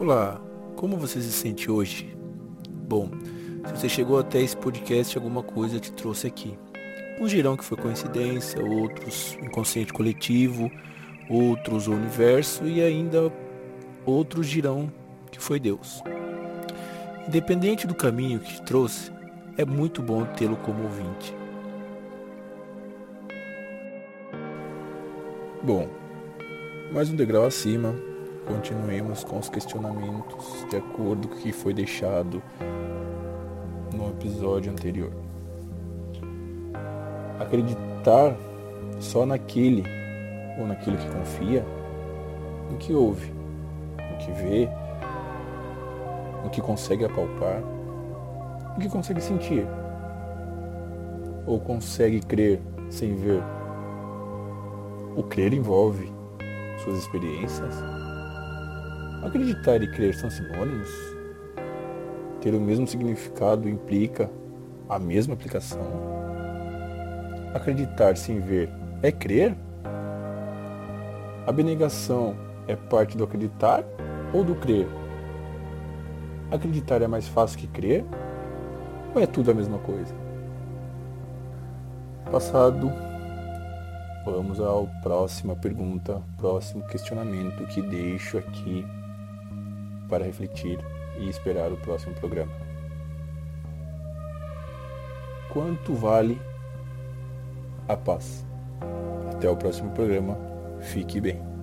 Olá, como você se sente hoje? Bom, se você chegou até esse podcast, alguma coisa te trouxe aqui. Um girão que foi coincidência, outros inconsciente coletivo, outros o universo e ainda outros girão que foi Deus. Independente do caminho que te trouxe, é muito bom tê-lo como ouvinte. Bom, mais um degrau acima, continuemos com os questionamentos de acordo com o que foi deixado no episódio anterior. Acreditar só naquele ou naquilo que confia, no que ouve, no que vê, no que consegue apalpar, no que consegue sentir, ou consegue crer sem ver. O crer envolve suas experiências, Acreditar e crer são sinônimos? Ter o mesmo significado implica a mesma aplicação? Acreditar sem ver é crer? A abnegação é parte do acreditar ou do crer? Acreditar é mais fácil que crer? Ou é tudo a mesma coisa? Passado, vamos à próxima pergunta, próximo questionamento que deixo aqui para refletir e esperar o próximo programa. Quanto vale a paz? Até o próximo programa. Fique bem.